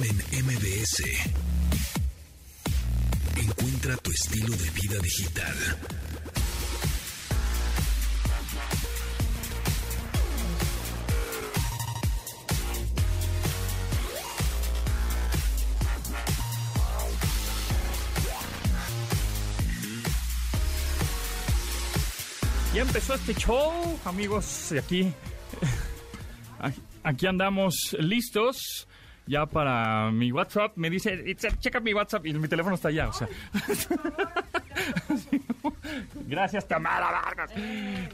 En MBS. Encuentra tu estilo de vida digital. Ya empezó este show, amigos, aquí, aquí andamos listos ya para mi WhatsApp. Me dice, "Itzel, checa mi WhatsApp y mi teléfono está allá, o sea. Gracias, Tamara Vargas.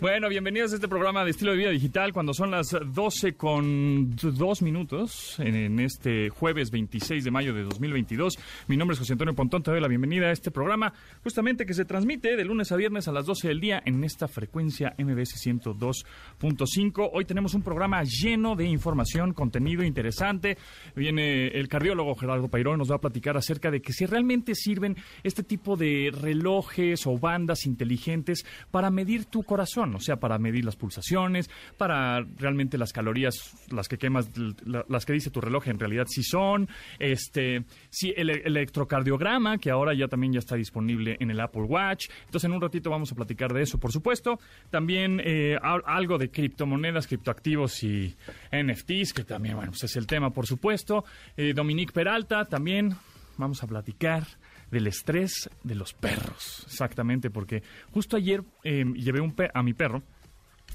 Bueno, bienvenidos a este programa de estilo de vida digital cuando son las 12 con 2 minutos en, este jueves 26 de mayo de 2022. Mi nombre es José Antonio Pontón, te doy la bienvenida a este programa justamente que se transmite de lunes a viernes a las 12 del día en esta frecuencia MBS 102.5. Hoy tenemos un programa lleno de información, contenido interesante. Viene el cardiólogo Gerardo Pairón, nos va a platicar acerca de que si realmente sirven este tipo de relojes o bandas inteligentes para medir tu corazón, o sea, para medir las pulsaciones, para realmente las calorías, las que quemas, la- las que dice tu reloj en realidad sí son, este, sí, el, el electrocardiograma, que ahora ya también ya está disponible en el Apple Watch. Entonces, en un ratito vamos a platicar de eso, por supuesto. También eh, al- algo de criptomonedas, criptoactivos y NFTs, que también, bueno, pues es el tema, por supuesto. Eh, Dominique Peralta, también vamos a platicar del estrés de los perros, exactamente, porque justo ayer eh, llevé un a mi perro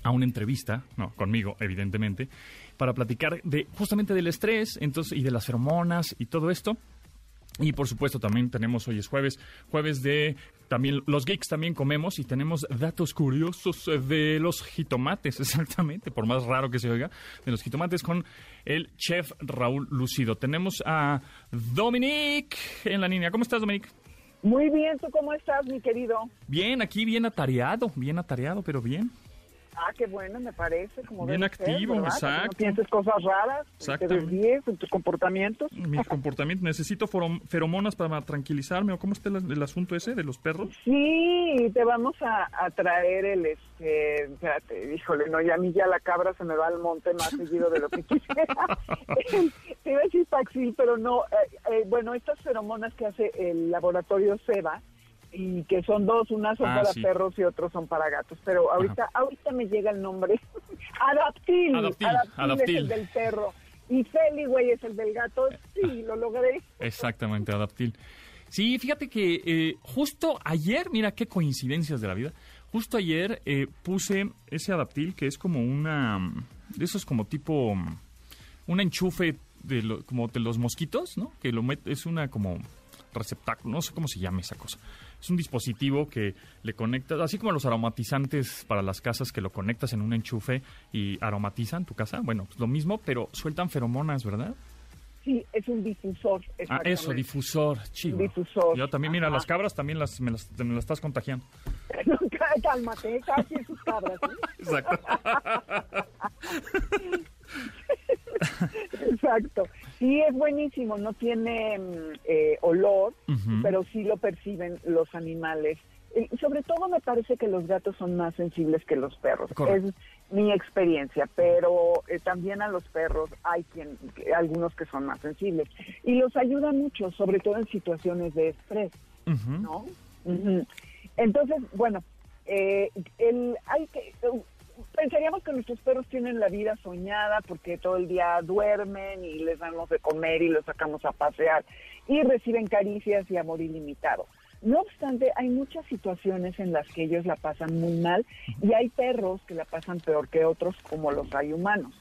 a una entrevista, no, conmigo, evidentemente, para platicar de justamente del estrés, entonces, y de las feromonas y todo esto. Y por supuesto también tenemos, hoy es jueves, jueves de también los geeks también comemos y tenemos datos curiosos eh, de los jitomates, exactamente, por más raro que se oiga, de los jitomates con el chef Raúl Lucido. Tenemos a Dominic en la línea. ¿Cómo estás, Dominic? Muy bien, ¿tú cómo estás, mi querido? Bien, aquí bien atareado, bien atareado, pero bien. Ah, qué bueno, me parece. Como Bien ser, activo, exacto. No pienses cosas raras, te Exactamente. desvíes en tus comportamientos. Mi comportamiento, necesito feromonas para tranquilizarme, o cómo está el, el asunto ese de los perros. Sí, te vamos a, a traer el, este, espérate, híjole, no, ya a mí ya la cabra se me va al monte más seguido de lo que quisiera. te iba a decir Paxil, pero no, eh, eh, bueno, estas feromonas que hace el laboratorio Seba, y que son dos, unas son Ah, para sí. perros y otros son para gatos, pero ahorita, ahorita me llega el nombre, Adaptil, Adaptil, Adaptil, Adaptil. es el del perro, y Feli, güey, es el del gato, sí, lo logré. Exactamente, adaptil. Sí, fíjate que eh, justo ayer, mira qué coincidencias de la vida, justo ayer eh, puse ese adaptil que es como una, de esos como tipo, un enchufe de lo- como de los mosquitos, ¿no? Que lo met- es una como receptáculo, no sé cómo se llama esa cosa. Es un dispositivo que le conectas, así como los aromatizantes para las casas que lo conectas en un enchufe y aromatizan tu casa. Bueno, pues lo mismo, pero sueltan feromonas, ¿verdad? Sí, es un difusor. Ah, eso, difusor, chido. Difusor. Yo también, mira, Ajá. las cabras también las, me, las, me las estás contagiando. Cálmate, casi sus cabras. ¿sí? Exacto. Exacto. Sí, es buenísimo. No tiene mm, eh, olor, pero sí lo perciben los animales. Y sobre todo me parece que los gatos son más sensibles que los perros. Correcto. Es mi experiencia, pero eh, también a los perros hay quien, algunos que son más sensibles. Y los ayuda mucho, sobre todo en situaciones de estrés. ¿no? Entonces, bueno, eh, el, hay que, pensaríamos que nuestros perros tienen la vida soñada porque todo el día duermen y les damos de comer y los sacamos a pasear y reciben caricias y amor ilimitado. No obstante, hay muchas situaciones en las que ellos la pasan muy mal y hay perros que la pasan peor que otros como los hay humanos.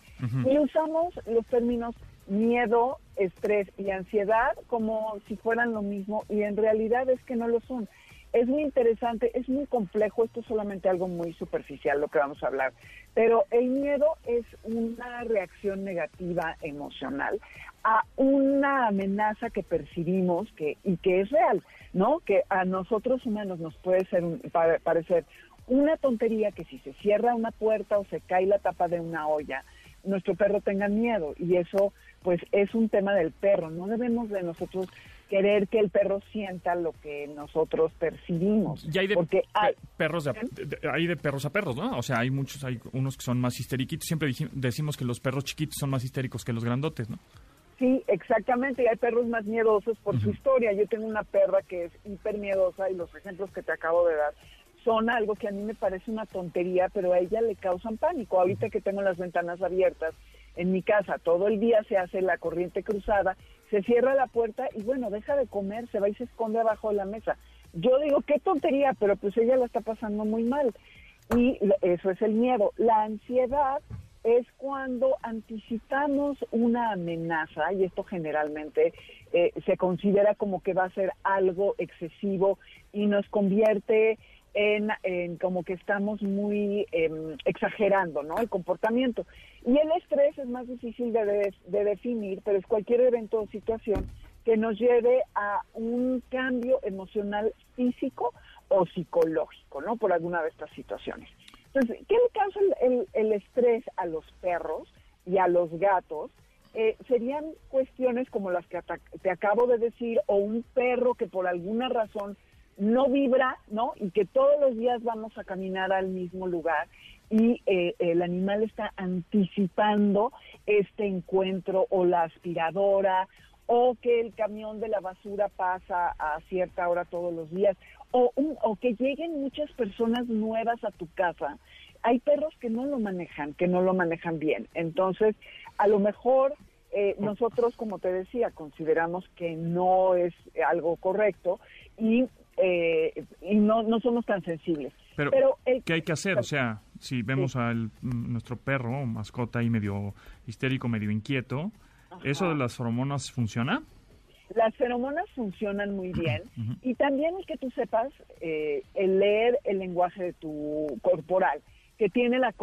Y usamos los términos miedo, estrés y ansiedad como si fueran lo mismo y en realidad es que no lo son. Es muy interesante, es muy complejo, esto es solamente algo muy superficial lo que vamos a hablar, pero el miedo es una reacción negativa emocional a una amenaza que percibimos que, y que es real, ¿no? Que a nosotros humanos nos puede ser un- pare- parecer una tontería que si se cierra una puerta o se cae la tapa de una olla, nuestro perro tenga miedo y eso pues es un tema del perro. No debemos de nosotros querer que el perro sienta lo que nosotros percibimos. Y hay de, porque hay, pe- perros de, de- de- hay de perros a perros, ¿no? O sea, hay muchos, hay unos que son más histériquitos. Siempre decimos que los perros chiquitos son más histéricos que los grandotes, ¿no? Sí, exactamente, y hay perros más miedosos por su historia. Yo tengo una perra que es hiper miedosa y los ejemplos que te acabo de dar son algo que a mí me parece una tontería, pero a ella le causan pánico. Ahorita que tengo las ventanas abiertas en mi casa, todo el día se hace la corriente cruzada, se cierra la puerta y bueno, deja de comer, se va y se esconde abajo de la mesa. Yo digo, qué tontería, pero pues ella la está pasando muy mal. Y eso es el miedo. La ansiedad es cuando anticipamos una amenaza, y esto generalmente eh, se considera como que va a ser algo excesivo y nos convierte en, como que estamos muy em, exagerando ¿no? el comportamiento. Y el estrés es más difícil de, de definir, pero es cualquier evento o situación que nos lleve a un cambio emocional físico o psicológico, ¿no? Por alguna de estas situaciones. Entonces, ¿qué le causa el, estrés a los perros y a los gatos? Eh, serían cuestiones como las que te acabo de decir, o un perro que por alguna razón no vibra, ¿no? Y que todos los días vamos a caminar al mismo lugar y eh, el animal está anticipando este encuentro o la aspiradora o que el camión de la basura pasa a cierta hora todos los días o, o que lleguen muchas personas nuevas a tu casa. Hay perros que no lo manejan, que no lo manejan bien. Entonces, a lo mejor eh, nosotros, como te decía, consideramos que no es algo correcto y, eh, y no, no somos tan sensibles. Pero, ¿qué hay que hacer? O sea, si vemos a nuestro perro, mascota ahí medio histérico, medio inquieto, ¿eso de las feromonas funciona? Las feromonas funcionan muy bien y también es que tú sepas eh, el leer el lenguaje de tu corporal, que tiene la,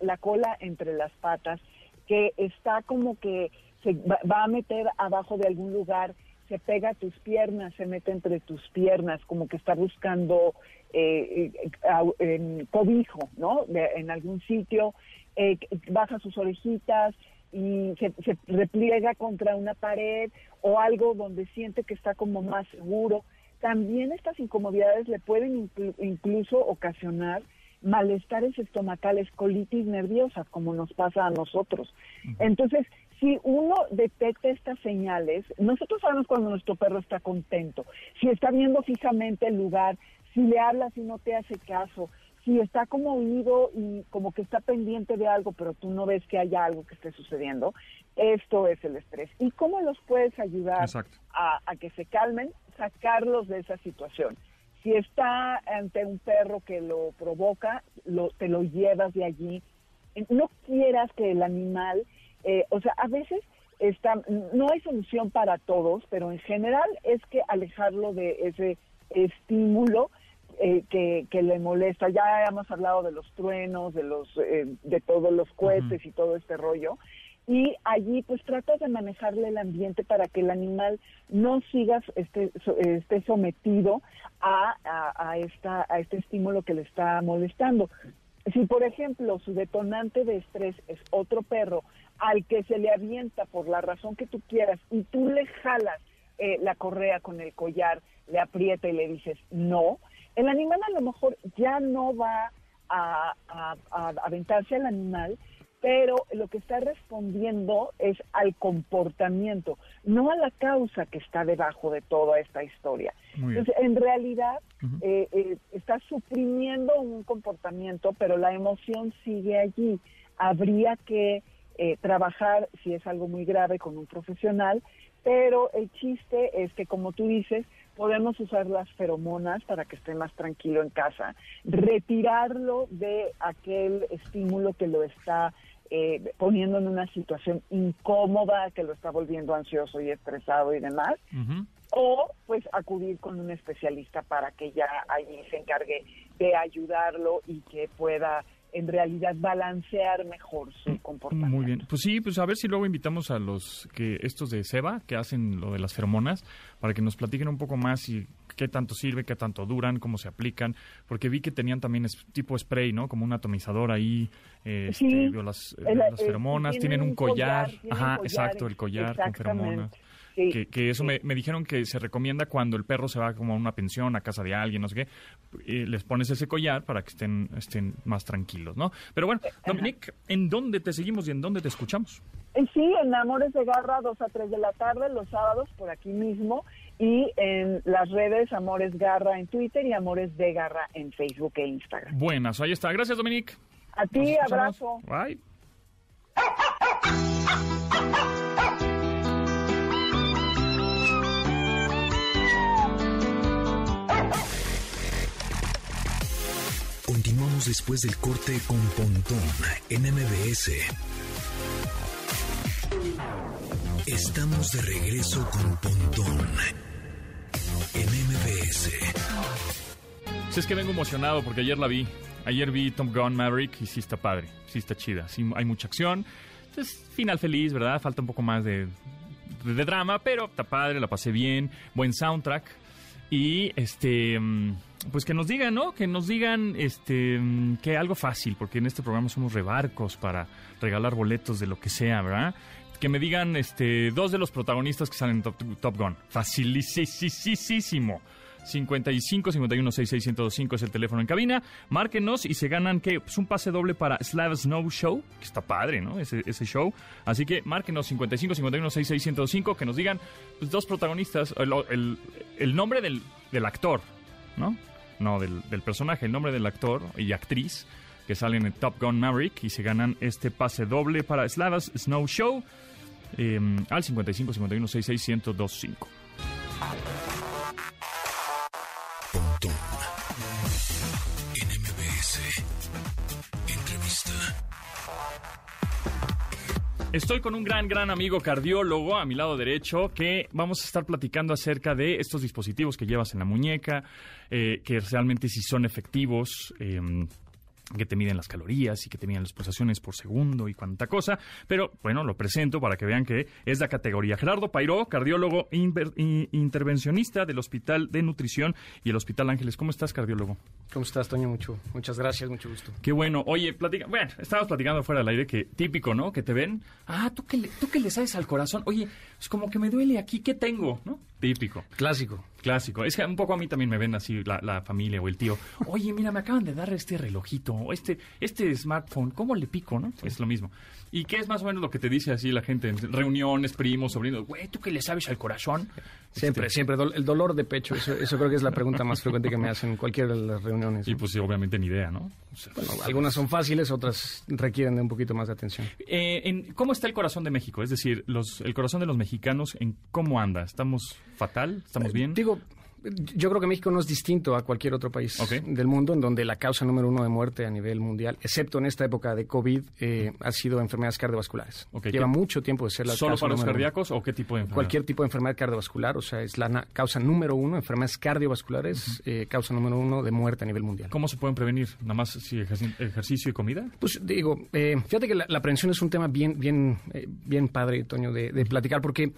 la cola entre las patas, que está como que se va, a meter abajo de algún lugar, se pega a tus piernas, se mete entre tus piernas, como que está buscando eh, eh cobijo, ¿no? en algún sitio, eh, baja sus orejitas, y se, repliega contra una pared o algo donde siente que está como más seguro. También estas incomodidades le pueden incluso ocasionar malestares estomacales, colitis nerviosa, como nos pasa a nosotros. Entonces, si uno detecta estas señales, nosotros sabemos cuando nuestro perro está contento, si está viendo fijamente el lugar, si le hablas y no te hace caso, si está como oído y como que está pendiente de algo, pero tú no ves que haya algo que esté sucediendo, esto es el estrés. ¿Y cómo los puedes ayudar a, que se calmen? Sacarlos de esa situación. Si está ante un perro que lo provoca, lo, te lo llevas de allí. No quieras que el animal, eh, o sea, a veces está, no hay solución para todos, pero en general es que alejarlo de ese estímulo eh, que, le molesta. Ya hemos hablado de los truenos, de los eh, de todos los cohetes y todo este rollo. Y allí pues tratas de manejarle el ambiente para que el animal no siga esté, esté sometido a, a, esta, a este estímulo que le está molestando. Si, por ejemplo, su detonante de estrés es otro perro al que se le avienta por la razón que tú quieras y tú le jalas eh, la correa con el collar, le aprieta y le dices no, el animal a lo mejor ya no va a, aventarse al animal, pero lo que está respondiendo es al comportamiento, no a la causa que está debajo de toda esta historia. Entonces, en realidad, eh, eh, está suprimiendo un comportamiento, pero la emoción sigue allí. Habría que eh, trabajar, si es algo muy grave, con un profesional, pero el chiste es que, como tú dices, podemos usar las feromonas para que esté más tranquilo en casa, retirarlo de aquel estímulo que lo está eh, poniendo en una situación incómoda, que lo está volviendo ansioso y estresado y demás, o pues acudir con un especialista para que ya allí se encargue de ayudarlo y que pueda en realidad balancear mejor su mm, comportamiento. Muy bien. Pues sí, pues a ver si luego invitamos a los que estos de Seba, que hacen lo de las feromonas, para que nos platiquen un poco más y qué tanto sirve, qué tanto duran, cómo se aplican, porque vi que tenían también tipo spray, ¿no? Como un atomizador ahí, este, las, las, feromonas, tienen, un collar, ajá, exacto, el collar con feromonas. Sí, que, que eso me, me dijeron que se recomienda cuando el perro se va como a una pensión, a casa de alguien, no sé qué, les pones ese collar para que estén, estén más tranquilos, ¿no? Pero bueno, Dominique, ¿en dónde te seguimos y en dónde te escuchamos? Eh, Sí, en Amores de Garra, 2 a 3 de la tarde, los sábados, por aquí mismo. Y en las redes Amores Garra en Twitter y Amores de Garra en Facebook e Instagram. Buenas, ahí está. Gracias, Dominique. A ti, abrazo. Bye. Continuamos después del corte con Pontón en MBS. Estamos de regreso con Pontón en MBS. Sí, es que vengo emocionado porque ayer la vi. Ayer vi Tom Gun Maverick y sí está padre, sí está chida, sí hay mucha acción. Entonces, final feliz, ¿verdad? Falta un poco más de, de, de drama, pero está padre, la pasé bien, buen soundtrack. Y este mm, pues que nos digan, ¿no? Que nos digan este mm, que algo fácil, porque en este programa somos rebarcos para regalar boletos de lo que sea, ¿verdad? Que me digan este dos de los protagonistas que salen en Top, Top Gun. Facilísimo. 55 51 66 1025 es el teléfono en cabina. Márquenos y se ganan ¿qué? Pues un pase doble para Slav Snow Show, que está padre, ¿no? Ese, ese show. Así que márquenos 55 51 66 1025 que nos digan pues, dos protagonistas, el, el- el nombre del, del actor, ¿no? No, del, del personaje, el nombre del actor y actriz que salen en Top Gun Maverick y se ganan este pase doble para Slavas Snow Show eh, al 55 51 66 1025. Estoy con un gran, gran amigo cardiólogo a mi lado derecho que vamos a estar platicando acerca de estos dispositivos que llevas en la muñeca, eh, que realmente si son efectivos. eh, que te miden las calorías y que te miden las pulsaciones por segundo y cuánta cosa. Pero bueno, lo presento para que vean que es la categoría. Gerardo Pairó, cardiólogo intervencionista del Hospital de Nutrición y el Hospital Ángeles. ¿Cómo estás, cardiólogo? ¿Cómo estás, Toño? Mucho, muchas gracias, mucho gusto. Qué bueno. Oye, platica. Bueno, estábamos platicando fuera del aire que típico, ¿no? Que te ven. Ah, tú que le, tú que le sabes al corazón. Oye, es como que me duele aquí. ¿Qué tengo? ¿No? Típico. Clásico. Clásico. Es que un poco a mí también me ven así la, la familia o el tío. Oye, mira, me acaban de dar este relojito, o este, este smartphone. ¿Cómo le pico, no? Es lo mismo. ¿Y qué es más o menos lo que te dice así la gente en reuniones, primos, sobrinos? Güey, ¿tú que le sabes al corazón? Siempre, Este, siempre. el dolor de pecho, eso, eso creo que es la pregunta más frecuente que me hacen en cualquiera de las reuniones. Y pues sí, obviamente ni idea, ¿no? O sea, Bueno, algunas son fáciles, otras requieren de un poquito más de atención. Eh, en, ¿Cómo está el corazón de México? Es decir, los, el corazón de los mexicanos, ¿en cómo anda? ¿Estamos fatal? ¿Estamos bien? Digo, yo creo que México no es distinto a cualquier otro país del mundo en donde la causa número uno de muerte a nivel mundial, excepto en esta época de COVID, eh, ha sido enfermedades cardiovasculares. Lleva ¿qué- mucho tiempo de ser la ¿Solo causa para los uno. cardíacos o qué tipo de enfermedad? Cualquier tipo de enfermedad cardiovascular, o sea, es la causa número uno, enfermedades cardiovasculares, eh, causa número uno de muerte a nivel mundial. ¿Cómo se pueden prevenir? ¿Nada más si ejerci- ejercicio y comida? Pues digo, eh, fíjate que la, la prevención es un tema bien, bien, bien padre, Toño, de, de platicar, porque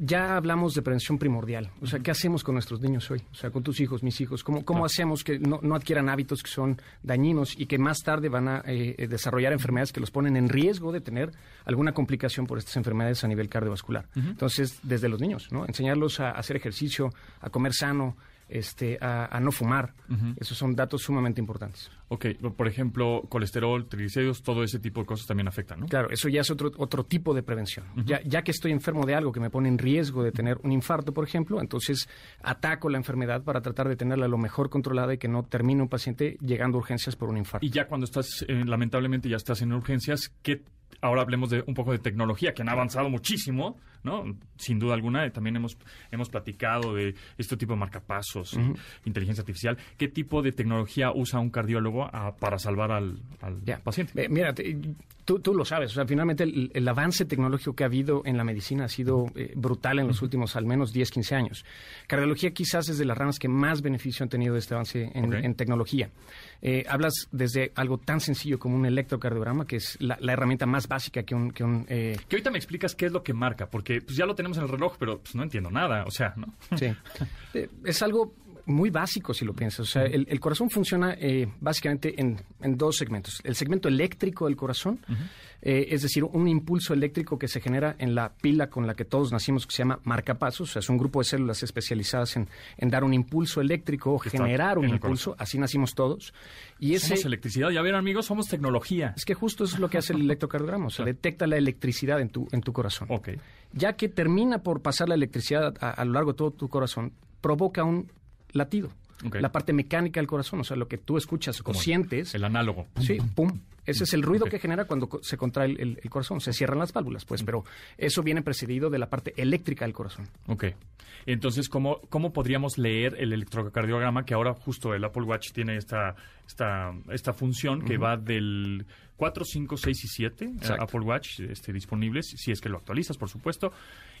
ya hablamos de prevención primordial. O sea, ¿qué hacemos con nuestros niños hoy? O sea, con tus hijos, mis hijos. ¿Cómo, cómo hacemos que no, no adquieran hábitos que son dañinos y que más tarde van a eh, eh, desarrollar enfermedades que los ponen en riesgo de tener alguna complicación por estas enfermedades a nivel cardiovascular? Entonces, desde los niños, ¿no? Enseñarlos a hacer ejercicio, a comer sano, este, a, a no fumar. Esos son datos sumamente importantes. Ok, por ejemplo, colesterol, triglicéridos, todo ese tipo de cosas también afectan, ¿no? Claro, eso ya es otro, otro tipo de prevención. ya, ya que estoy enfermo de algo que me pone en riesgo de tener un infarto, por ejemplo, entonces ataco la enfermedad para tratar de tenerla lo mejor controlada y que no termine un paciente llegando a urgencias por un infarto. Y ya cuando estás, eh, lamentablemente, ya estás en urgencias, ¿qué ahora hablemos de un poco de tecnología, que han avanzado muchísimo, ¿no? Sin duda alguna, eh, también hemos, hemos platicado de este tipo de marcapasos, y inteligencia artificial. ¿Qué tipo de tecnología usa un cardiólogo ah, para salvar al, paciente? Mira, tú, tú lo sabes, o sea, finalmente el, el avance tecnológico que ha habido en la medicina ha sido eh, brutal en los últimos al menos 10, 15 años. Cardiología quizás es de las ramas que más beneficio han tenido de este avance en, tecnología. Eh, hablas desde algo tan sencillo como un electrocardiograma, que es la, la herramienta más básica que un... Que un Que ahorita me explicas qué es lo que marca, porque pues, ya lo tenemos en el reloj, pero pues, no entiendo nada, o sea, ¿no? Sí. Eh, es algo muy básico si lo piensas. O sea, el, el corazón funciona eh, básicamente en, en, dos segmentos. El segmento eléctrico del corazón, eh, es decir, un impulso eléctrico que se genera en la pila con la que todos nacimos, que se llama marcapasos. O sea, es un grupo de células especializadas en, en dar un impulso eléctrico o generar un impulso. Así nacimos todos. Y ese, somos electricidad. Ya ven, amigos, somos tecnología. Es que justo eso es lo que hace el electrocardiograma. O sea, detecta la electricidad en tu, en tu corazón. Ok. Ya que termina por pasar la electricidad a, a lo largo de todo tu corazón, provoca un latido. Okay. La parte mecánica del corazón, o sea, lo que tú escuchas o sientes. El análogo. Sí, pum. Ese es el ruido okay. que genera cuando se contrae el, el, el, corazón. Se cierran las válvulas, pues, pero eso viene precedido de la parte eléctrica del corazón. Ok. Entonces, ¿cómo, cómo podríamos leer el electrocardiograma que ahora justo el Apple Watch tiene esta, esta, esta función que uh -huh. va del 4, 5, 6 y 7 Exacto. Apple Watch este, disponibles, si es que lo actualizas, por supuesto.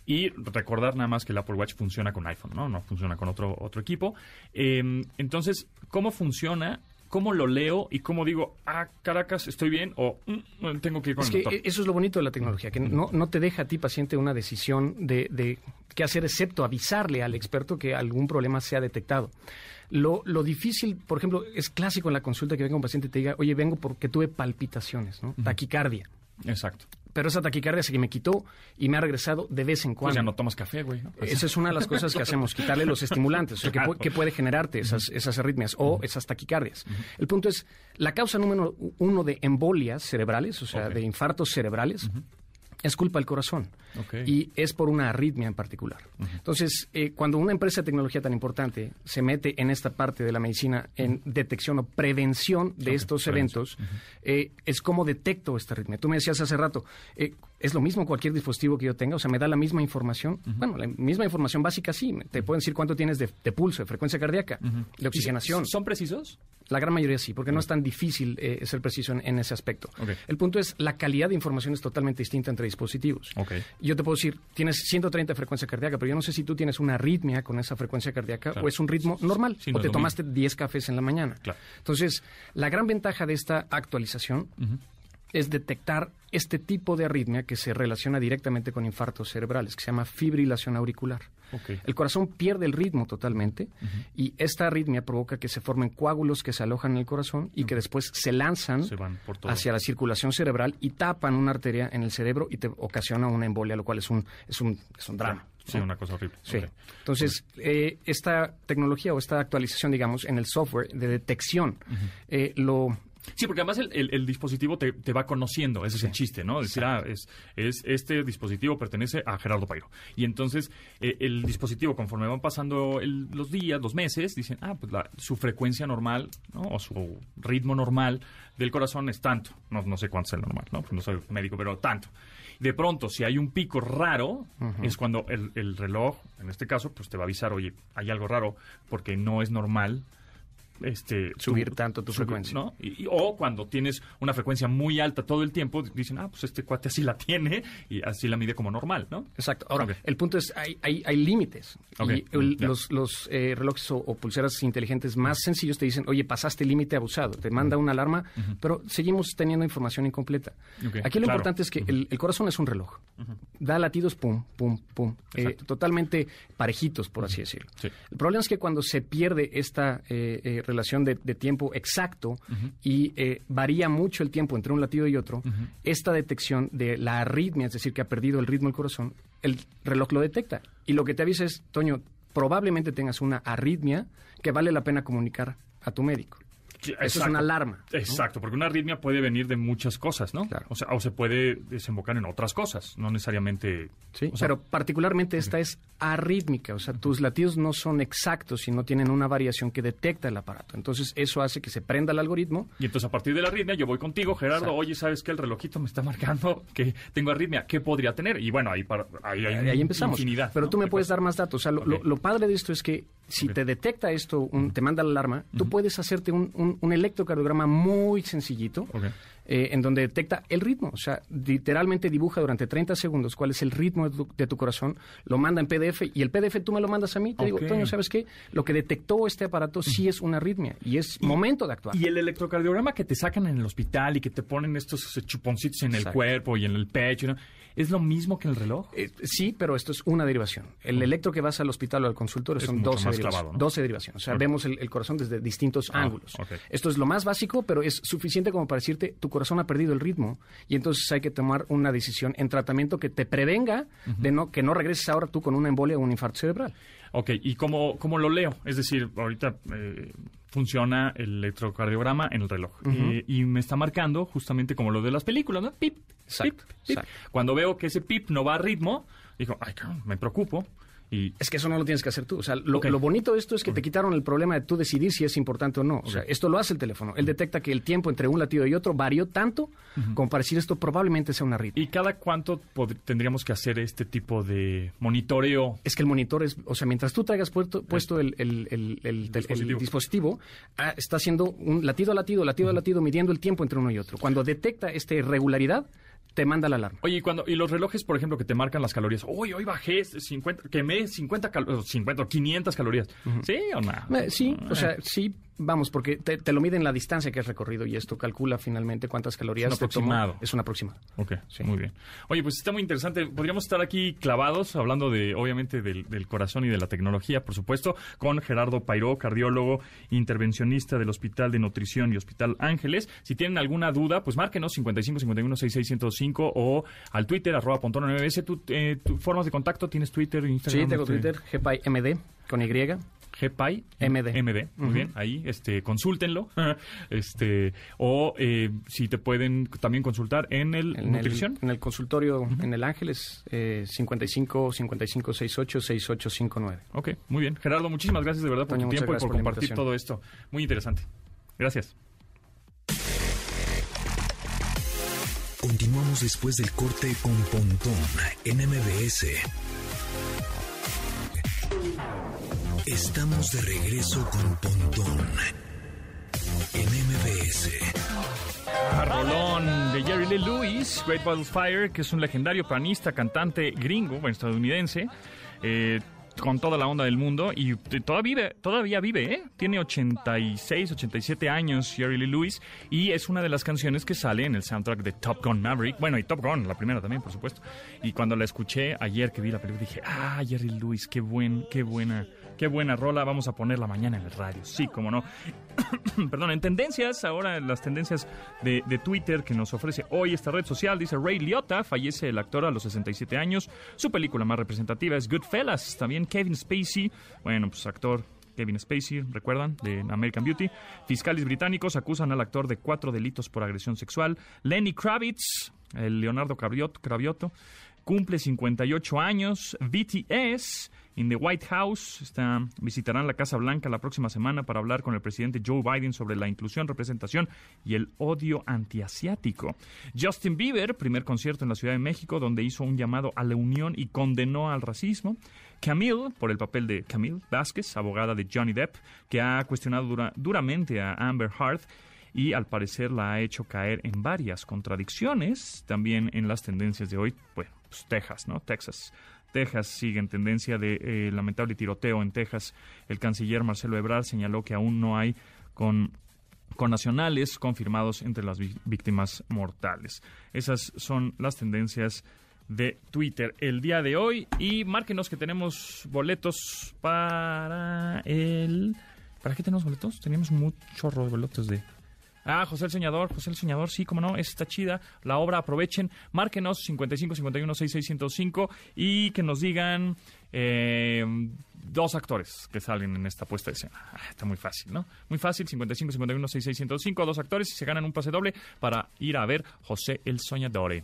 Y recordar nada más que el Apple Watch funciona con iPhone, ¿no? No funciona con otro, otro equipo. Eh, entonces, ¿cómo funciona? ¿Cómo lo leo y cómo digo, ah, Caracas, estoy bien o mm, tengo que ir con es el que? Eso es lo bonito de la tecnología, que no, no te deja a ti, paciente, una decisión de, de qué hacer, excepto avisarle al experto que algún problema se ha detectado. Lo, lo, difícil, por ejemplo, es clásico en la consulta que venga un paciente y te diga, oye, vengo porque tuve palpitaciones, ¿no? Taquicardia. Exacto. Pero esa taquicardia se me quitó y me ha regresado de vez en cuando. Pues ya no tomas café, güey. ¿no? Esa es una de las cosas que hacemos, quitarle los estimulantes, o sea, que, que, puede generarte esas, esas arritmias o esas taquicardias. Uh -huh. El punto es, la causa número uno de embolias cerebrales, o sea, okay. de infartos cerebrales, uh -huh es culpa del corazón okay. y es por una arritmia en particular. Uh -huh. Entonces, eh, cuando una empresa de tecnología tan importante se mete en esta parte de la medicina en detección o prevención de okay. estos eventos, uh -huh. eh, es como detecto esta arritmia. Tú me decías hace rato, eh, es lo mismo cualquier dispositivo que yo tenga, o sea, me da la misma información. Bueno, la misma información básica sí, te pueden decir cuánto tienes de, de pulso, de frecuencia cardíaca, de oxigenación. ¿Son precisos? La gran mayoría sí, porque no es tan difícil eh, ser preciso en, en ese aspecto. El punto es, la calidad de información es totalmente distinta entre dispositivos. Okay. Yo te puedo decir, tienes 130 de frecuencia cardíaca, pero yo no sé si tú tienes una arritmia con esa frecuencia cardíaca claro. o es un ritmo normal sí, o te tomaste 10 cafés en la mañana. Claro. Entonces, la gran ventaja de esta actualización uh -huh. es detectar este tipo de arritmia que se relaciona directamente con infartos cerebrales, que se llama fibrilación auricular. Okay. El corazón pierde el ritmo totalmente uh -huh. y esta arritmia provoca que se formen coágulos que se alojan en el corazón y uh -huh. que después se lanzan se hacia la circulación cerebral y tapan una arteria en el cerebro y te ocasiona una embolia, lo cual es un, es un, es un drama. Sí, una cosa horrible. Sí. Okay. Entonces, eh, esta tecnología o esta actualización, digamos, en el software de detección, uh -huh. eh, lo, Sí, porque además el, el, el dispositivo te, te, va conociendo, ese sí. es el chiste, ¿no? Decir, ah, es, es, este dispositivo pertenece a Gerardo Pairo. Y entonces eh, el dispositivo, conforme van pasando el, los días, los meses, dicen, ah, pues la, su frecuencia normal, ¿no? O su ritmo normal del corazón es tanto. No, no sé cuánto es el normal, ¿no? Pues no soy médico, pero tanto. De pronto, si hay un pico raro, uh -huh. es cuando el, el reloj, en este caso, pues te va a avisar, oye, hay algo raro, porque no es normal este, subir tu, tanto tu subir, frecuencia. ¿no? Y, y, o cuando tienes una frecuencia muy alta todo el tiempo, dicen, ah, pues este cuate así la tiene y así la mide como normal, ¿no? Exacto. Ahora, okay. el punto es, hay, hay, hay límites. Okay. Y el, yeah. los, los eh, relojes o, o, pulseras inteligentes más uh -huh. sencillos te dicen, oye, pasaste el límite abusado, te manda una alarma, uh -huh. pero seguimos teniendo información inccompleta. Okay. Aquí lo claro. importante es que el, el, corazón es un reloj. Da latidos, pum, pum, pum. Eh, totalmente parejitos, por así decirlo. Sí. El problema es que cuando se pierde esta eh, relación de, de tiempo exacto uh -huh. y eh, varía mucho el tiempo entre un latido y otro, uh -huh. esta detección de la arritmia, es decir, que ha perdido el ritmo del corazón, el reloj lo detecta. Y lo que te avisa es, Toño, probablemente tengas una arritmia que vale la pena comunicar a tu médico. Eso es una alarma. ¿no? Exacto, porque una arritmia puede venir de muchas cosas, ¿no? Claro. O sea, o se puede desembocar en otras cosas, no necesariamente. Sí, o sea, pero particularmente esta es arrítmica, o sea, tus latidos no son exactos y no tienen una variación que detecta el aparato. Entonces, eso hace que se prenda el algoritmo. Y entonces, a partir de la arritmia, yo voy contigo, Gerardo, Exacto. oye, ¿sabes qué? El relojito me está marcando que tengo arritmia. ¿Qué podría tener? Y bueno, ahí, para, ahí ahí empezamos. infinidad. Pero ¿no? tú me puedes dar más datos. O sea, lo, okay. lo, lo padre de esto es que si okay. te detecta esto, un, te manda la alarma, tú puedes hacerte un, un, un electrocardiograma muy sencillito, okay. eh, en donde detecta el ritmo. O sea, literalmente dibuja durante 30 segundos cuál es el ritmo de tu, de tu, corazón, lo manda en PDF y el PDF tú me lo mandas a mí. Te okay. digo, Toño, ¿sabes qué? Lo que detectó este aparato sí es una arritmia y es y, momento de actuar. Y el electrocardiograma que te sacan en el hospital y que te ponen estos chuponcitos en Exacto. el cuerpo y en el pecho, ¿no? ¿Es lo mismo que el reloj? Eh, sí, pero esto es una derivación. El electro que vas al hospital o al consultorio Es son mucho 12 más derivaciones. clavado, ¿no? 12 derivaciones. O sea, vemos el, el corazón desde distintos Ah, ángulos. Esto es lo más básico, pero es suficiente como para decirte tu corazón ha perdido el ritmo y entonces hay que tomar una decisión en tratamiento que te prevenga de no que no regreses ahora tú con una embolia o un infarto cerebral. Ok, ¿y cómo, cómo lo leo? Es decir, ahorita eh, funciona el electrocardiograma en el reloj. Eh, y me está marcando justamente como lo de las películas, ¿no? Pip, Exacto, pip, pip. exacto. Cuando veo que ese pip no va a ritmo, digo, ay, me preocupo. Y Es que eso no lo tienes que hacer tú. O sea, lo, Ok. lo bonito de esto es que te quitaron el problema de tú decidir si es importante o no. O sea, esto lo hace el teléfono. Él detecta que el tiempo entre un latido y otro varió tanto como para decir esto probablemente sea una arritmia. ¿Y cada cuánto tendríamos que hacer este tipo de monitoreo? Es que el monitor es, o sea, mientras tú traigas puesto, puesto el, el- el- el- dispositivo. dispositivo, ah, está haciendo un latido a latido, latido a latido, midiendo el tiempo entre uno y otro. Cuando detecta esta irregularidad, te manda la alarma. Oye, y, cuando, y los relojes, por ejemplo, que te marcan las calorías. Uy, hoy bajé 50, quemé 50, cal- o 50 o 500 calorías. ¿Sí o no? Eh, sí, o sea, sí, vamos, porque te, te lo miden la distancia que has recorrido y esto calcula finalmente cuántas calorías Es un tomó. aproximado. Es un aproximado. Ok, Sí. muy bien. Oye, pues está muy interesante. Podríamos estar aquí clavados, hablando de, obviamente, del, del corazón y de la tecnología, por supuesto, con Gerardo Pairó, cardiólogo, intervencionista del Hospital de Nutrición y Hospital Ángeles. Si tienen alguna duda, pues márquenos 55 51 66 105 o al Twitter, arroba pontón MBS. ¿Tú, eh, tú- formas de contacto? ¿Tienes Twitter, Instagram? Sí, tengo este, Twitter, GPyMD, con Y. GPI MD. MD, muy bien, ahí este consúltenlo. este o eh, si te pueden también consultar en el En el, nutrición. en el consultorio en el Ángeles, eh, 55 55 68 6859. Ok, muy bien. Gerardo, muchísimas gracias de verdad por Toño, tu tiempo y por por compartir todo esto. Muy interesante. Gracias. Continuamos después del corte con Pontón en MBS. Estamos de regreso con Pontón en MBS. Rolón de Jerry Lee Lewis, Great Balls Fire, que es un legendario pianista, cantante gringo, bueno, estadounidense, eh, con toda la onda del mundo y todavía vive, todavía vive, ¿eh? Tiene 86, 87 años Jerry Lee Lewis y es una de las canciones que sale en el soundtrack de Top Gun Maverick. Bueno, y Top Gun, la primera también, por supuesto. Y cuando la escuché ayer que vi la película dije, ah, Jerry Lewis, qué buen, qué buena, qué buena rola, vamos a ponerla mañana en el radio. Sí, como no. Perdón, en tendencias, ahora las tendencias de, de Twitter que nos ofrece hoy esta red social, dice Ray Liotta, fallece el actor a los 67 años. Su película más representativa es Goodfellas. También Kevin Spacey, bueno, pues actor Kevin Spacey, ¿recuerdan? De American Beauty. Fiscales británicos acusan al actor de cuatro delitos por agresión sexual. Lenny Kravitz, el Leonardo Craviot- Cravioto, cumple 58 años. BTS in the White House está, visitarán la Casa Blanca la próxima semana para hablar con el presidente Joe Biden sobre la inclusión, representación y el odio antiasiático. Justin Bieber, primer concierto en la Ciudad de México, donde hizo un llamado a la unión y condenó al racismo. Camille, por el papel de Camille Vázquez, abogada de Johnny Depp, que ha cuestionado dura- duramente a Amber Heard y al parecer la ha hecho caer en varias contradicciones. También en las tendencias de hoy, bueno, pues Texas, ¿no? Texas. Texas sigue en tendencia de eh, lamentable tiroteo en Texas. El canciller Marcelo Ebrard señaló que aún no hay con con nacionales confirmados entre las víctimas mortales. Esas son las tendencias de Twitter el día de hoy y márquenos que tenemos boletos para el ¿Para qué tenemos boletos? Teníamos un chorro de boletos de Ah, José el Soñador, José el Soñador, sí, como no, está chida. La obra, aprovechen, márquenos 55 51 6605 y que nos digan eh, dos actores que salen en esta puesta de escena. Ah, está muy fácil, ¿no? Muy fácil, 55 51 6605, dos actores y se ganan un pase doble para ir a ver José el Soñador.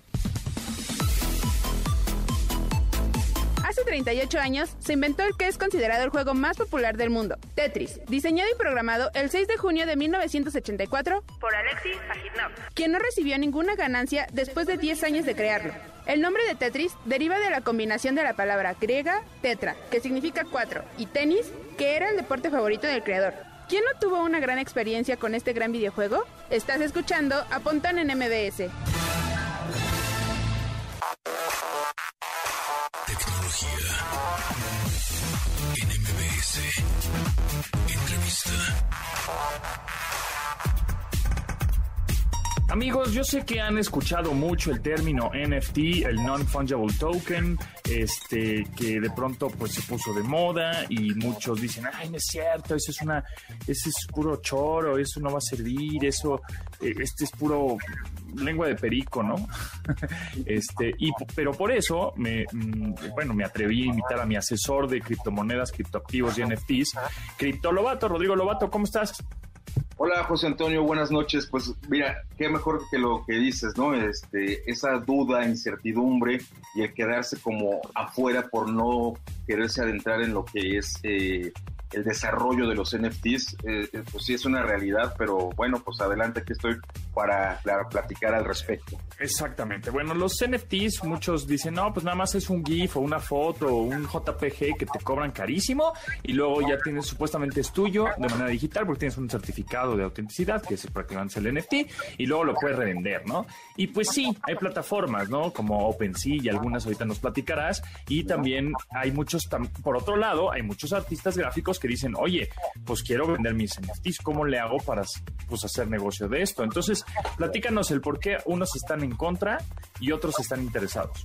Hace 38 años se inventó el que es considerado el juego más popular del mundo, Tetris, diseñado y programado el 6 de junio de 1984 por Alexei Pajitnov, quien no recibió ninguna ganancia después de 10 años de crearlo. El nombre de Tetris deriva de la combinación de la palabra griega tetra, que significa cuatro, y tenis, que era el deporte favorito del creador. ¿Quién no tuvo una gran experiencia con este gran videojuego? Estás escuchando a Pontón en MBS. Tecnología en MBS. Entrevista. Amigos, yo sé que han escuchado mucho el término NFT, el non-fungible token, este que de pronto pues se puso de moda y muchos dicen, ay, no es cierto, eso es una, ese es puro choro, eso no va a servir, eso, eh, este es puro lengua de perico, ¿no? este, y pero por eso me, mm, bueno, me atreví a invitar a mi asesor de criptomonedas, criptoactivos y NFTs, Cripto Lobato, Rodrigo Lobato, ¿cómo estás? Hola José Antonio, buenas noches. Pues mira, qué mejor que lo que dices, ¿no? Este, esa duda, incertidumbre y el quedarse como afuera por no quererse adentrar en lo que es eh, el desarrollo de los NFTs, eh, eh, pues sí es una realidad, pero bueno, pues adelante, aquí estoy para, platicar al respecto. Exactamente. Bueno, los NFTs, muchos dicen, no, pues nada más es un GIF o una foto o un JPG que te cobran carísimo y luego ya tienes, supuestamente es tuyo de manera digital porque tienes un certificado de autenticidad que es prácticamente el NFT y luego lo puedes revender, ¿no? Y pues sí, hay plataformas, ¿no? Como OpenSea y algunas ahorita nos platicarás y también hay muchos, por otro lado, hay muchos artistas gráficos que dicen, oye, pues quiero vender mis NFTs, ¿cómo le hago para pues, hacer negocio de esto? Entonces, platícanos el por qué unos están en contra y otros están interesados.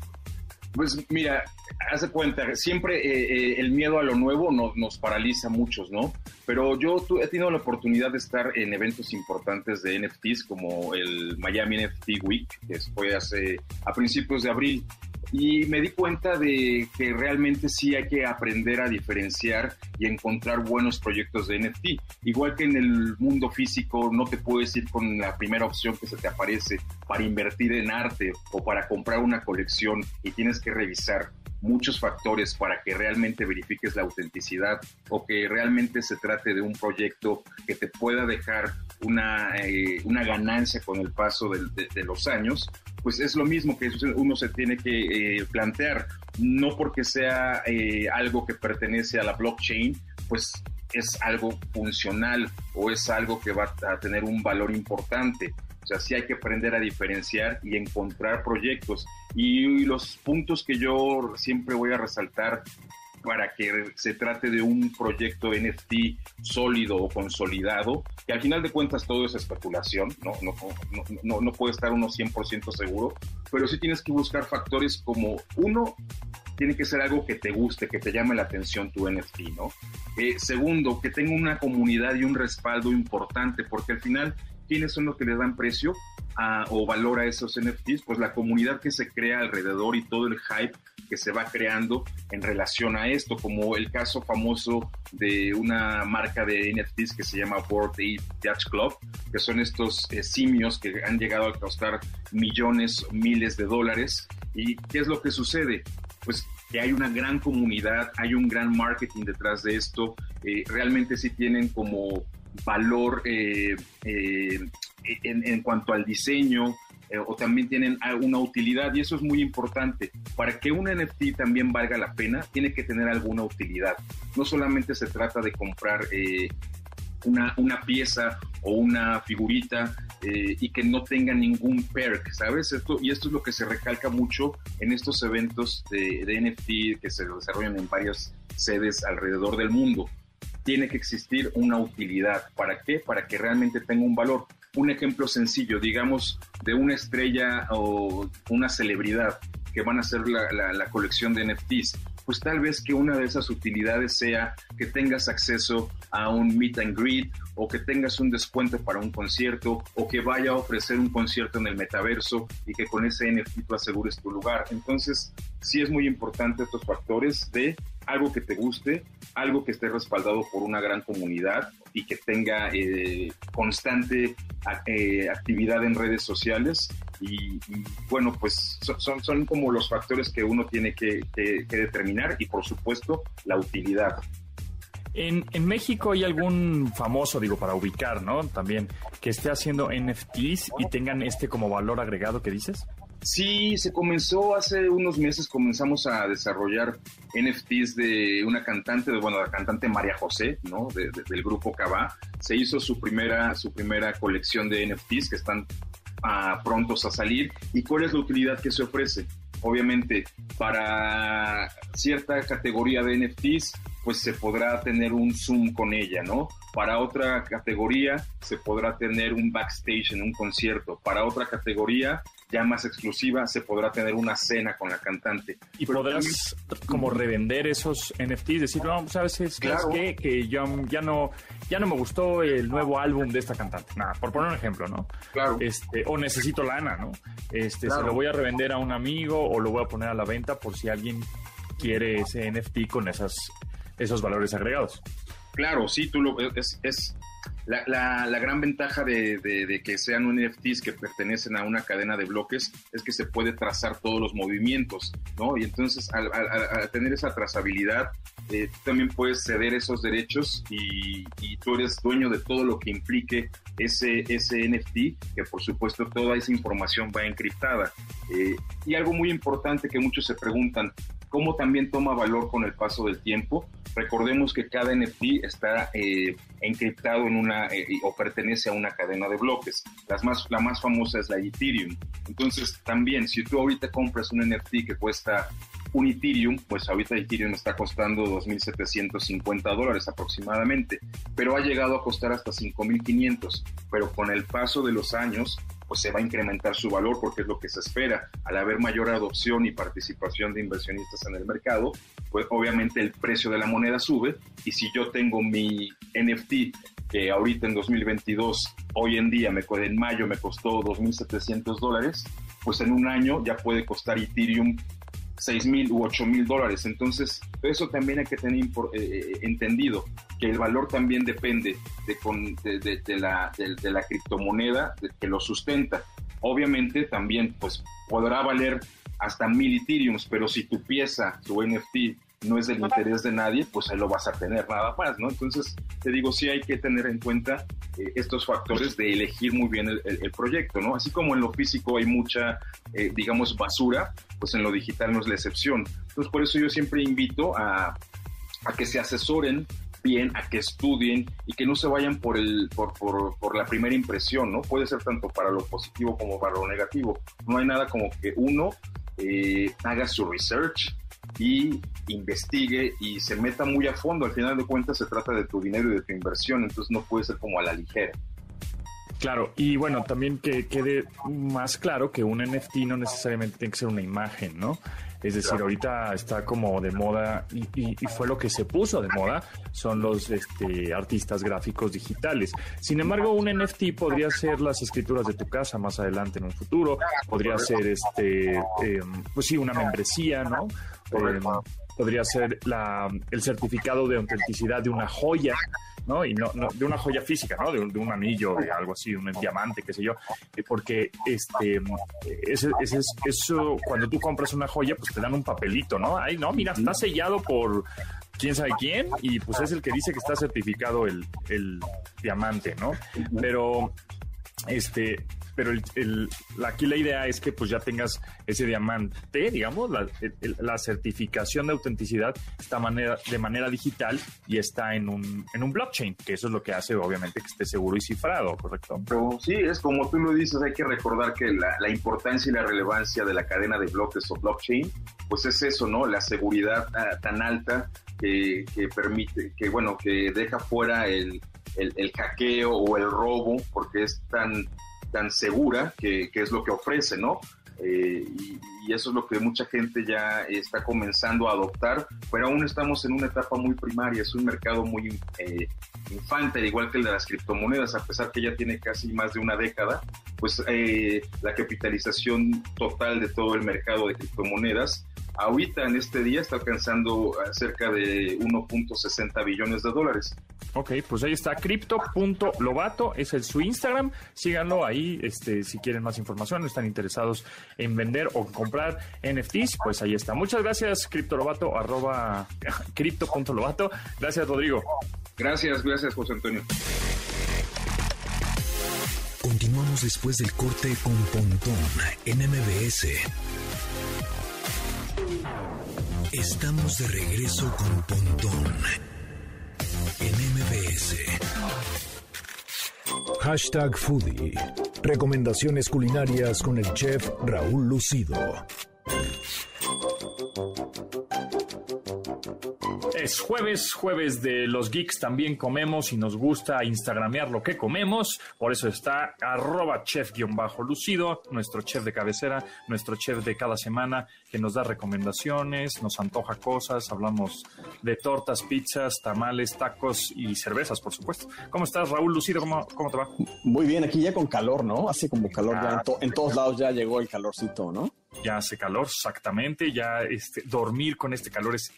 Pues mira, hace cuenta, siempre eh, eh, el miedo a lo nuevo nos paraliza a muchos, ¿no? Pero yo he tenido la oportunidad de estar en eventos importantes de NFTs como el Miami NFT Week, que fue hace a principios de abril, y me di cuenta de que realmente sí hay que aprender a diferenciar y encontrar buenos proyectos de NFT. Igual que en el mundo físico no te puedes ir con la primera opción que se te aparece para invertir en arte o para comprar una colección y tienes que revisar muchos factores para que realmente verifiques la autenticidad o que realmente se trate de un proyecto que te pueda dejar una, eh, una ganancia con el paso de, los años, pues es lo mismo que uno se tiene que eh, plantear, no porque sea eh, algo que pertenece a la blockchain, pues es algo funcional o es algo que va a tener un valor importante. O sea, sí hay que aprender a diferenciar y encontrar proyectos. Y, los puntos que yo siempre voy a resaltar para que se trate de un proyecto NFT sólido o consolidado, que al final de cuentas todo es especulación, no, no, no, no puede estar uno 100% seguro, pero sí tienes que buscar factores como uno, tiene que ser algo que te guste, que te llame la atención tu NFT, ¿no? Eh, segundo, que tenga una comunidad y un respaldo importante, porque al final quiénes son los que le dan precio o valor a esos NFTs, pues la comunidad que se crea alrededor y todo el hype que se va creando en relación a esto, como el caso famoso de una marca de NFTs que se llama Board Ape Club, que son estos eh, simios que han llegado a costar millones, miles de dólares. ¿Y qué es lo que sucede? Pues que hay una gran comunidad, hay un gran marketing detrás de esto, eh, realmente sí tienen como valor eh, eh, en, cuanto al diseño eh, o también tienen una utilidad y eso es muy importante. Para que un NFT también valga la pena, tiene que tener alguna utilidad. No solamente se trata de comprar una, una, pieza o una figurita y que no tenga ningún perk, ¿sabes? Esto, y esto es lo que se recalca mucho en estos eventos de, de NFT que se desarrollan en varias sedes alrededor del mundo tiene que existir una utilidad. ¿Para qué? Para que realmente tenga un valor. Un ejemplo sencillo, digamos, de una estrella o una celebridad que van a hacer la, colección de NFTs pues tal vez que una de esas utilidades sea que tengas acceso a un meet and greet o que tengas un descuento para un concierto o que vaya a ofrecer un concierto en el metaverso y que con ese NFT tú asegures tu lugar. Entonces, sí es muy importante estos factores de algo que te guste, algo que esté respaldado por una gran comunidad y que tenga eh, constante eh, actividad en redes sociales. Y, bueno, pues son, son como los factores que uno tiene que, determinar y por supuesto la utilidad. En, en, México hay algún famoso, digo, para ubicar, ¿no? También, que esté haciendo NFTs y tengan este como valor agregado que dices. Sí, se comenzó hace unos meses, comenzamos a desarrollar NFTs de una cantante, de, bueno, la cantante María José, ¿no? del grupo Cabá. Se hizo su primera, su primera colección de NFTs que están ah, prontos a salir. ¿Y cuál es la utilidad que se ofrece? Obviamente, para cierta categoría de NFTs, pues se podrá tener un Zoom con ella, ¿no? Para otra categoría se podrá tener un backstage en un concierto. Para otra categoría ya más exclusiva se podrá tener una cena con la cantante. Y podrás como revender esos NFTs, decir, no, sabes es Claro. que, que yo ya no ya no me gustó el nuevo álbum de esta cantante. Nada, por poner un ejemplo, ¿no? Claro. Este, o necesito lana, ¿no? Este, Claro. se lo voy a revender a un amigo o lo voy a poner a la venta por si alguien quiere ese NFT con esas esos valores agregados. Claro, sí, tú lo es, es la, gran ventaja de, que sean un NFTs que pertenecen a una cadena de bloques es que se puede trazar todos los movimientos, ¿no? Y entonces al, tener esa trazabilidad, eh, también puedes ceder esos derechos y, y tú eres dueño de todo lo que implique ese, ese NFT, que por supuesto toda esa información va encriptada. Eh, y algo muy importante que muchos se preguntan, ¿cómo también toma valor con el paso del tiempo? Recordemos que cada NFT está eh, encriptado en una eh, o pertenece a una cadena de bloques. Las más, la más famosa es la Ethereum. Entonces, también, si tú ahorita compras un NFT que cuesta un Ethereum, pues ahorita Ethereum está costando 2.750 dólares aproximadamente, pero ha llegado a costar hasta 5.500. Pero con el paso de los años, pues se va a incrementar su valor porque es lo que se espera. Al haber mayor adopción y participación de inversionistas en el mercado, pues obviamente el precio de la moneda sube y si yo tengo mi NFT que ahorita en 2022, hoy en día, me, en mayo me costó 2.700 dólares, pues en un año ya puede costar Ethereum 6 mil u 8 mil dólares. Entonces, eso también hay que tener eh, eh, entendido, que el valor también depende de, con- de, la, la criptomoneda que lo sustenta. Obviamente también pues podrá valer hasta mil Ethereums, pero si tu pieza, tu NFT, no es del interés de nadie, pues ahí lo vas a tener nada más, ¿no? Entonces, te digo, sí hay que tener en cuenta eh, estos factores de elegir muy bien el, el- el proyecto, ¿no? Así como en lo físico hay mucha, eh, digamos, basura, pues en lo digital no es la excepción. Entonces, por eso yo siempre invito a, a que se asesoren bien, a que estudien y que no se vayan por, el, por, por, por la primera impresión, ¿no? Puede ser tanto para lo positivo como para lo negativo. No hay nada como que uno eh, haga su research y investigue y se meta muy a fondo. Al final de cuentas se trata de tu dinero y de tu inversión, entonces no puede ser como a la ligera. Claro, y bueno, también que quede más claro que un NFT no necesariamente tiene que ser una imagen, ¿no? Es decir, ahorita está como de moda y, y- y fue lo que se puso de moda, son los este, artistas gráficos digitales. Sin embargo, un NFT podría ser las escrituras de tu casa más adelante en un futuro, podría ser, este, em, pues sí, una membresía, ¿no? Em, podría ser la, el certificado de autenticidad de una joya, ¿no? Y no, no- de una joya física, ¿no? De un, de un anillo, de algo así, un diamante, qué sé yo. Eh, Porque este, ese, ese es, eso, cuando tú compras una joya, pues te dan un papelito, ¿no? Ay, no, mira, está sellado por quién sabe quién y pues es el que dice que está certificado el, el diamante, ¿no? Pero, este, pero el, aquí la idea es que pues ya tengas ese diamante, digamos, la, el- la certificación de autenticidad está manera, de manera digital y está en un, en un blockchain, que eso es lo que hace obviamente que esté seguro y cifrado, ¿correcto? Pero sí, es como tú lo dices, hay que recordar que la, la importancia y la relevancia de la cadena de bloques o blockchain, pues es eso, ¿no? La seguridad ah, tan alta que, que permite, que bueno, que deja fuera el, el, el hackeo o el robo, porque es tan, tan segura que, que es lo que ofrece, ¿no? Eh, y, eso es lo que mucha gente ya está comenzando a adoptar, pero aún estamos en una etapa muy primaria, es un mercado muy eh, infante, al igual que el de las criptomonedas, a pesar que ya tiene casi más de una década, pues eh, la capitalización total de todo el mercado de criptomonedas ahorita en este día está alcanzando cerca de 1.60 billones de dólares. Ok, pues ahí está, cripto.lobato, es el su Instagram, síganlo ahí, este, si quieren más información, están interesados en vender o comprar NFTs, pues ahí está. Muchas gracias, criptolobato, arroba cripto.lobato. Gracias, Rodrigo. Gracias, gracias José Antonio. Continuamos después del corte con Pontón en MBS. Estamos de regreso con Pontón en MBS. Hashtag Foodie. Recomendaciones culinarias con el chef Raúl Lucido. Es jueves, jueves de los geeks también comemos y nos gusta instagramear lo que comemos. Por eso está arroba chef-lucido, nuestro chef de cabecera, nuestro chef de cada semana, que nos da recomendaciones, nos antoja cosas, hablamos de tortas, pizzas, tamales, tacos y cervezas, por supuesto. ¿Cómo estás, Raúl Lucido? ¿Cómo, cómo te va? Muy bien, aquí ya con calor, ¿no? Hace como calor ya en, to- en todos lados ya llegó el calorcito, ¿no? Ya hace calor, exactamente. Ya este, dormir con este calor es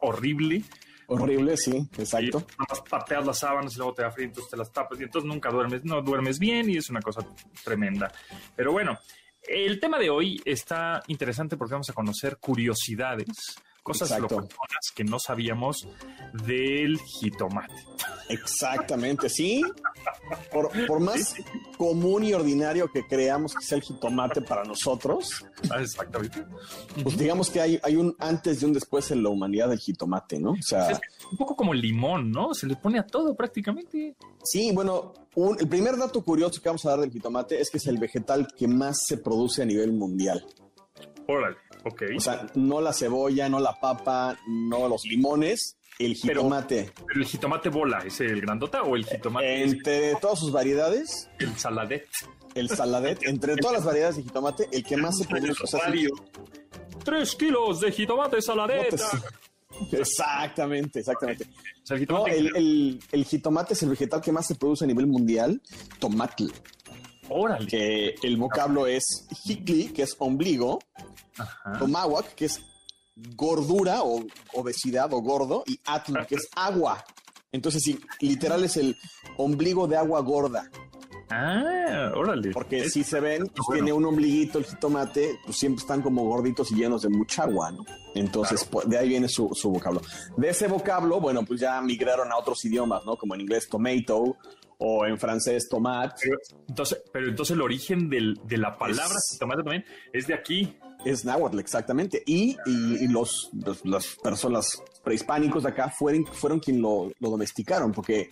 horrible. Horrible, sí, exacto. Y pateas las sábanas y luego te da frío, entonces te las tapas y entonces nunca duermes, no duermes bien y es una cosa tremenda. Pero bueno, el tema de hoy está interesante porque vamos a conocer curiosidades, cosas locochonas que no sabíamos del jitomate. Exactamente, sí. Por, por más común y ordinario que creamos que sea el jitomate para nosotros, Ah, Exactamente. pues digamos que hay, hay un antes y un después en la humanidad del jitomate, ¿no? O sea, Es un poco como el limón, ¿no? Se le pone a todo prácticamente. sí, bueno, un- el primer dato curioso que vamos a dar del jitomate es que es el vegetal que más se produce a nivel mundial. Órale, ok. O sea, no la cebolla, no la papa, no los limones, el jitomate. Pero el jitomate bola, ¿es el grandota o el jitomate Entre todas sus variedades, el saladet? el saladet, entre todas las variedades de jitomate, el que más se produce. o sea. Tres kilos de jitomate saladeta. botes. Exactamente, exactamente. O sea, el No, jitomate. el, el- el jitomate es el vegetal que más se produce a nivel mundial. Tomatl, Órale. que el vocablo es hikli, que es ombligo, Ajá. que es gordura o obesidad o gordo, y atl, que es agua. Entonces, sí, literal es el ombligo de agua gorda. Ah, órale. Porque Es- si se ven, pues, bueno. tiene un ombliguito el jitomate, pues siempre están como gorditos y llenos de mucha agua, ¿no? Entonces, pues, de ahí viene su, su vocablo. De ese vocablo, bueno, pues ya migraron a otros idiomas, ¿no? Como en inglés tomato o en francés tomate. Pero, entonces, pero entonces el origen del- de la palabra Es- jitomate también es de aquí. Es náhuatl, exactamente. Y, y- y los, los- las personas prehispánicos de acá fueron, fueron quien lo, lo domesticaron, porque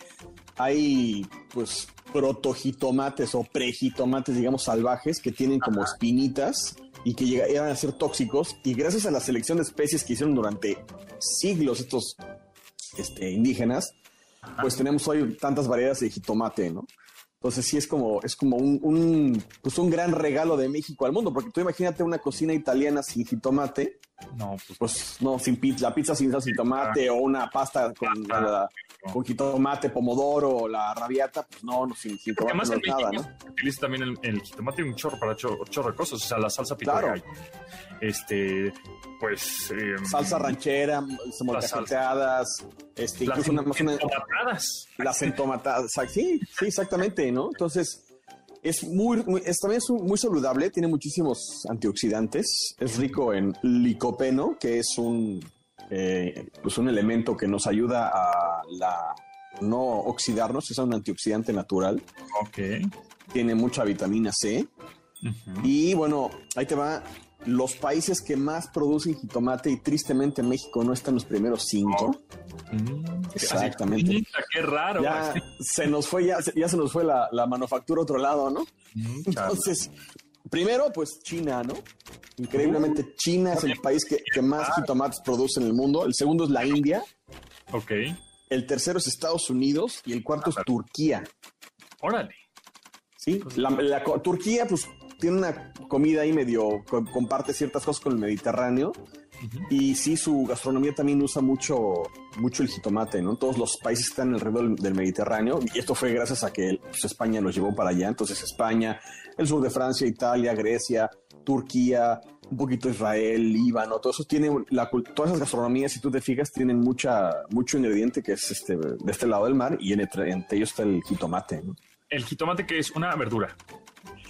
hay, pues, protojitomates o prejitomates, digamos, salvajes que tienen como espinitas y que llega- llegan a ser tóxicos. Y gracias a la selección de especies que hicieron durante siglos estos este, indígenas, pues tenemos hoy tantas variedades de jitomate, ¿no? Entonces sí es como, es como un, un, pues un gran regalo de México al mundo, porque tú imagínate una cocina italiana sin jitomate, No, pues, pues no, sin pizza, la pizza sin salsa de jitomate o una pasta con, la- con jitomate, pomodoro, la rabiata, pues no, no sin, sin tomate además no en nada, México ¿no? utiliza también el, el jitomate un chorro para chorro, chorro de cosas, o sea, la salsa pico de Claro. Este, pues... em, Salsa ranchera, molcajeteadas, este, Las incluso una, más una- entomatadas. las entomatadas, sí, sí, exactamente, ¿no? Entonces, es muy, muy- es, también es muy saludable, tiene muchísimos antioxidantes, es rico en licopeno, que es un, eh, pues un elemento que nos ayuda a la, no oxidarnos, es un antioxidante natural, Ok. tiene mucha vitamina C, y bueno, ahí te va. Los países que más producen jitomate y tristemente México no está en los primeros cinco. Mm, Exactamente. así, Qué raro. Ya se nos fue, ya, se- ya se nos fue la, la manufactura a otro lado, ¿no? Mm. Entonces, primero, pues China, ¿no? Increíblemente, China es el país que, que más jitomates produce en el mundo. El segundo es la India. Ok. El tercero es Estados Unidos. Y el cuarto es Turquía. Órale. ¿sí? La, la Turquía, pues, tiene una comida ahí medio, co- comparte ciertas cosas con el Mediterráneo. Y sí, su gastronomía también usa mucho, mucho el jitomate, ¿no? Todos los países que están alrededor del, del Mediterráneo. Y esto fue gracias a que pues, España los llevó para allá. Entonces, España, el sur de Francia, Italia, Grecia, Turquía, un poquito Israel, Líbano, todo eso tiene la, todas esas gastronomías, si tú te fijas, tienen mucha, mucho ingrediente que es este, de este lado del mar y en entre, entre ellos está el jitomate, ¿no? El jitomate que es una verdura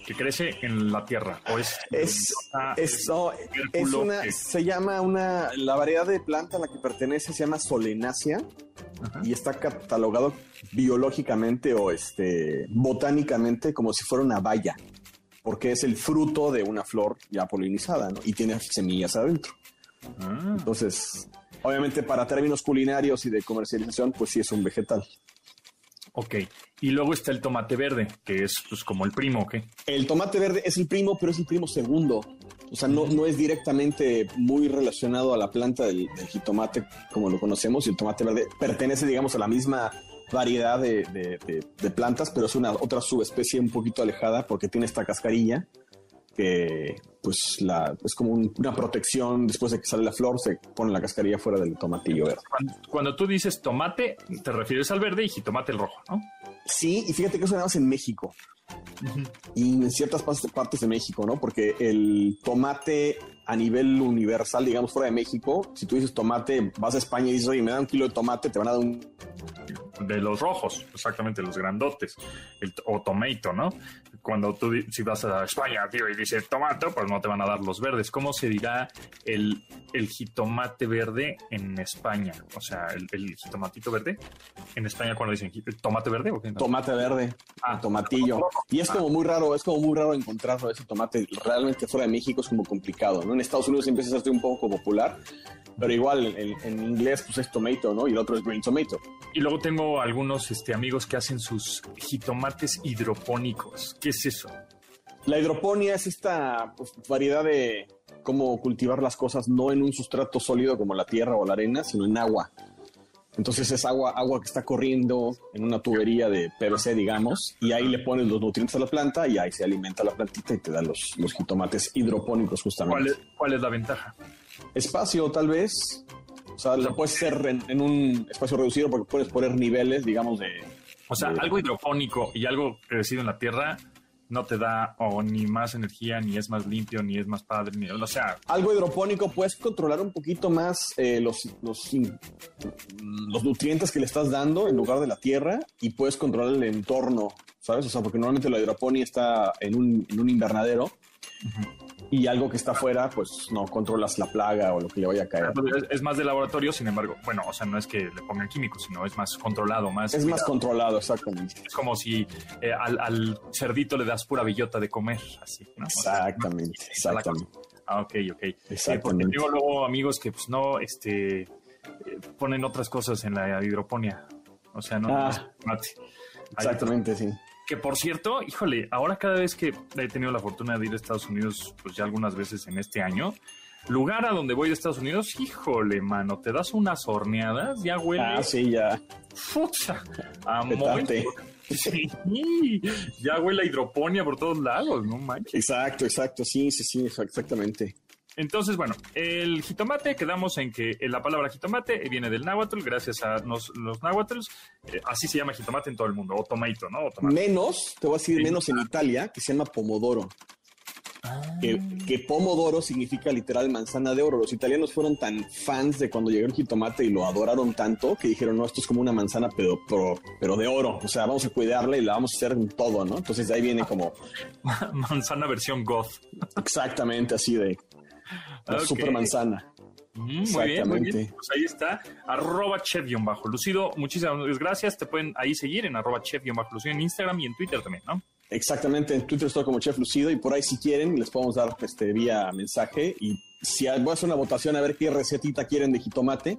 que crece en la tierra o es Es, es, no, es tubérculo una, que- se llama una, la variedad de planta a la que pertenece se llama solenácea Ajá. y está catalogado biológicamente o este, botánicamente como si fuera una valla, porque es el fruto de una flor ya polinizada, ¿no? Y tiene semillas adentro. Ah, Entonces, obviamente para términos culinarios y de comercialización, pues sí es un vegetal. Ok. Y luego está el tomate verde, que es pues como el primo, ¿qué? El tomate verde es el primo, pero es el primo segundo. O sea, no, no es directamente muy relacionado a la planta del, del jitomate como lo conocemos y el tomate verde pertenece, digamos, a la misma variedad de, de- de- de plantas, pero es una otra subespecie un poquito alejada porque tiene esta cascarilla que pues la, es como un- una protección después de que sale la flor, se pone la cascarilla fuera del tomatillo verde. Cuando, cuando tú dices tomate, te refieres al verde y jitomate el rojo, ¿no? Sí, y fíjate que eso nada más en México. Y en ciertas partes de México, ¿no? Porque el tomate a nivel universal, digamos, fuera de México, si tú dices tomate, vas a España y dices, oye, me da un kilo de tomate, te van a dar un... De los rojos, exactamente, los grandotes. El, o tomato, ¿no? Cuando tú, si vas a España, tío, y dices tomato, pues no te van a dar los verdes. ¿Cómo se dirá el, el jitomate verde en España? O sea, el, el jitomatito verde. En España, cuando dicen tomate verde o qué? Tomate verde, Ah. tomatillo. Y es como muy raro, es como muy raro encontrarlo ese tomate realmente fuera de México es como complicado, ¿no? En Estados Unidos empieza a ser un poco popular, pero igual en, en inglés pues es tomato, ¿no? Y el otro es green tomato. Y luego tengo algunos este, amigos que hacen sus jitomates hidropónicos. ¿Qué es eso? La hidroponía es esta pues, variedad de cómo cultivar las cosas no en un sustrato sólido como la tierra o la arena, sino en agua. Entonces es agua, agua que está corriendo en una tubería de PVC, digamos, y ahí le pones los nutrientes a la planta y ahí se alimenta la plantita y te da los, los jitomates hidropónicos justamente. ¿Cuál es, cuál es la ventaja? Espacio, tal vez. O sea, lo puedes hacer en, en un espacio reducido porque puedes poner niveles, digamos, de... O sea, de- algo hidropónico y algo crecido en la tierra no te da o ni más energía, ni es más limpio, ni es más padre, ni, o sea, Algo hidropónico, puedes controlar un poquito más eh, los, los, nutrientes que le estás dando en lugar de la tierra y puedes controlar el entorno, ¿sabes? O sea, porque normalmente la hidroponía está en un, en un invernadero y algo que está afuera, pues no controlas la plaga o lo que le vaya a caer. es, es más de laboratorio, sin embargo, bueno, o sea, no es que le pongan químicos, sino es más controlado, más... Es más controlado, exactamente. Es como si eh, al, al cerdito le das pura bellota de comer, así, ¿no? O sea, Exactamente, exactamente. Ah, ok, ok. Eh, porque Exactamente. tengo luego amigos que, pues, no, este, eh, ponen otras cosas en la hidroponía. O sea, no, Ah. no Exactamente, sí. Que por cierto, híjole, ahora cada vez que he tenido la fortuna de ir a Estados Unidos, pues ya algunas veces en este año, lugar a donde voy de Estados Unidos, híjole, mano, te das unas horneadas, ya huele. Ah, sí, ya. Fucha, a. Sí, ya huele a hidroponía por todos lados, no manches. Exacto, exacto, sí, sí, sí, exactamente. Entonces, bueno, el jitomate, quedamos en que eh, la palabra jitomate viene del náhuatl, gracias a nos- los náhuatls, eh, así se llama jitomate en todo el mundo, o tomato, ¿no? O tomate. Menos, te voy a decir Sí. menos en Italia, que se llama pomodoro. Que, que pomodoro significa literal manzana de oro. Los italianos fueron tan fans de cuando llegó el jitomate y lo adoraron tanto que dijeron, no, esto es como una manzana, pero, pero, pero de oro. O sea, vamos a cuidarla y la vamos a hacer en todo, ¿no? Entonces de ahí viene como Manzana versión goth. exactamente así de la super manzana. Mm, muy bien, muy bien. Exactamente. Pues ahí está, arroba chef-bajo. Lucido, muchísimas gracias. Te pueden ahí seguir en arroba chef-bajo Lucido en Instagram y en Twitter también, ¿no? Exactamente, en Twitter estoy como Chef Lucido y por ahí si quieren les podemos dar este vía mensaje y si voy a hacer una votación a ver qué recetita quieren de jitomate,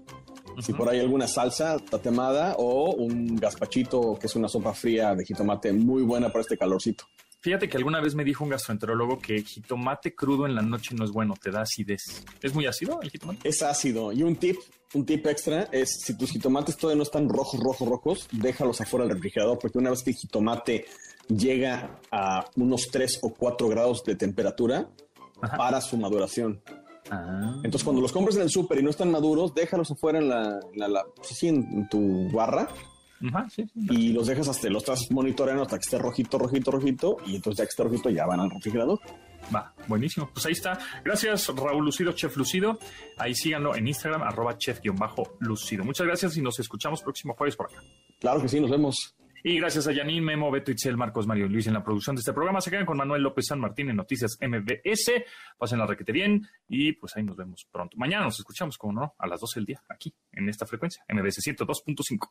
si por ahí alguna salsa tatemada o un gazpachito que es una sopa fría de jitomate muy buena para este calorcito. Fíjate que alguna vez me dijo un gastroenterólogo que jitomate crudo en la noche no es bueno, te da acidez. ¿Es muy ácido el jitomate? Es ácido y un tip, un tip extra es si tus jitomates todavía no están rojos, rojos, rojos, déjalos afuera del refrigerador porque una vez que el jitomate llega a unos 3 o 4 grados de temperatura, Ajá. para su maduración. Ah. Entonces, cuando los compres en el súper y no están maduros, déjalos afuera en la, en la- la- pues así en, en tu barra Ajá, sí, sí. y los dejas hasta, los estás monitoreando hasta que esté rojito, rojito, rojito y entonces ya que esté rojito ya van al refrigerador. Va, buenísimo. Pues ahí está. Gracias, Raúl Lucido, Chef Lucido. Ahí síganlo en Instagram, arroba chef-lucido. Muchas gracias y nos escuchamos próximo jueves por acá. Claro que sí, nos vemos. Y gracias a Janine, Memo, Beto, Itzel, Marcos, Mario y Luis en la producción de este programa. Se quedan con Manuel López San Martín en Noticias MBS. Pasen la requete bien y pues ahí nos vemos pronto. Mañana nos escuchamos, como no, a las 12 del día, aquí, en esta frecuencia, MBS 102.5.